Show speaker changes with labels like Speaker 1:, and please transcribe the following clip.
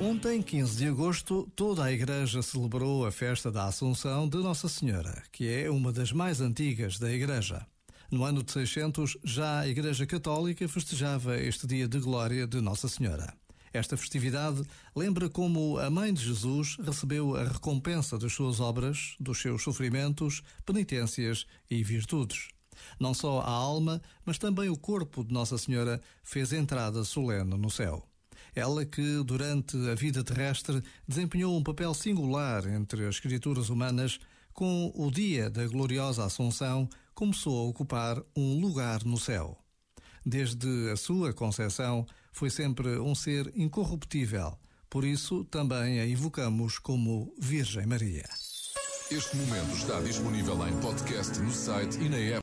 Speaker 1: Ontem, 15 de agosto, toda a Igreja celebrou a festa da Assunção de Nossa Senhora, que é uma das mais antigas da Igreja. No ano de 600, já a Igreja Católica festejava este dia de glória de Nossa Senhora. Esta festividade lembra como a Mãe de Jesus recebeu a recompensa das suas obras, dos seus sofrimentos, penitências e virtudes. Não só a alma, mas também o corpo de Nossa Senhora fez entrada solene no céu. Ela que, durante a vida terrestre, desempenhou um papel singular entre as escrituras humanas, com o dia da gloriosa Assunção, começou a ocupar um lugar no céu. Desde a sua concepção, foi sempre um ser incorruptível. Por isso, também a invocamos como Virgem Maria.
Speaker 2: Este momento está disponível em podcast no site e na app.